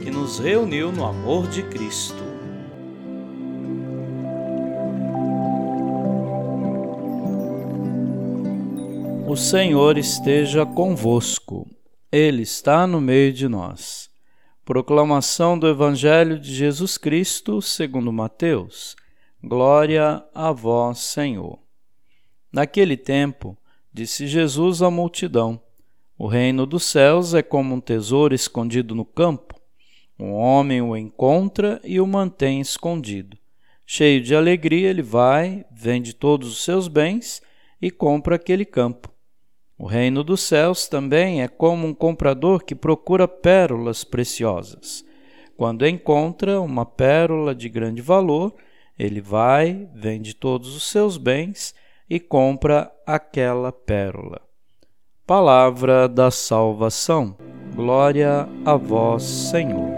que nos reuniu no amor de Cristo. O Senhor esteja convosco, Ele está no meio de nós. Proclamação do Evangelho de Jesus Cristo, segundo Mateus. Glória a vós, Senhor. Naquele tempo, disse Jesus à multidão: O reino dos céus é como um tesouro escondido no campo. Um homem o encontra e o mantém escondido. Cheio de alegria, ele vai, vende todos os seus bens e compra aquele campo. O reino dos céus também é como um comprador que procura pérolas preciosas. Quando encontra uma pérola de grande valor, ele vai, vende todos os seus bens e compra aquela pérola. Palavra da salvação. Glória a vós, Senhor.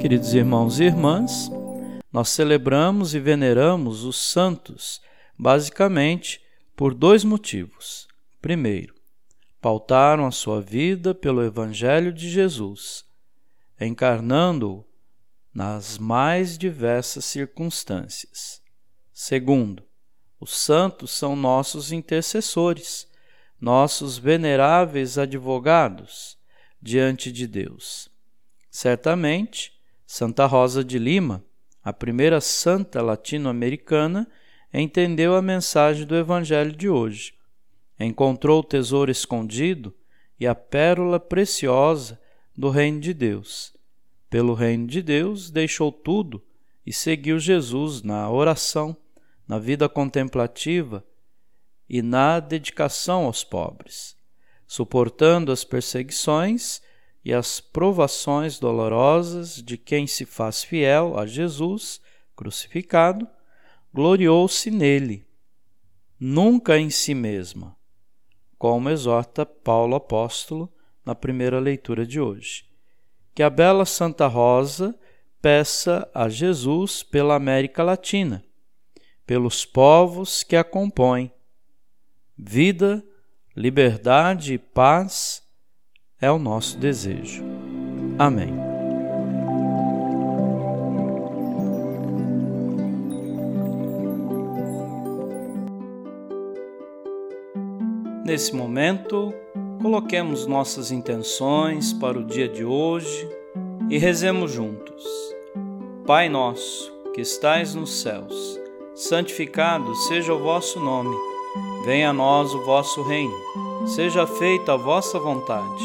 Queridos irmãos e irmãs, nós celebramos e veneramos os santos basicamente por dois motivos. Primeiro, pautaram a sua vida pelo Evangelho de Jesus, encarnando-o nas mais diversas circunstâncias. Segundo, os santos são nossos intercessores, nossos veneráveis advogados diante de Deus. Certamente, Santa Rosa de Lima, a primeira santa latino-americana, entendeu a mensagem do Evangelho de hoje. Encontrou o tesouro escondido e a pérola preciosa do Reino de Deus pelo reino de Deus, deixou tudo e seguiu Jesus na oração, na vida contemplativa e na dedicação aos pobres, suportando as perseguições e as provações dolorosas de quem se faz fiel a Jesus crucificado, gloriou-se nele, nunca em si mesma, como exorta Paulo apóstolo na primeira leitura de hoje que a bela Santa Rosa peça a Jesus pela América Latina, pelos povos que a compõem. Vida, liberdade e paz é o nosso desejo. Amém. Nesse momento, Coloquemos nossas intenções para o dia de hoje e rezemos juntos. Pai nosso, que estais nos céus, santificado seja o vosso nome. Venha a nós o vosso reino. Seja feita a vossa vontade,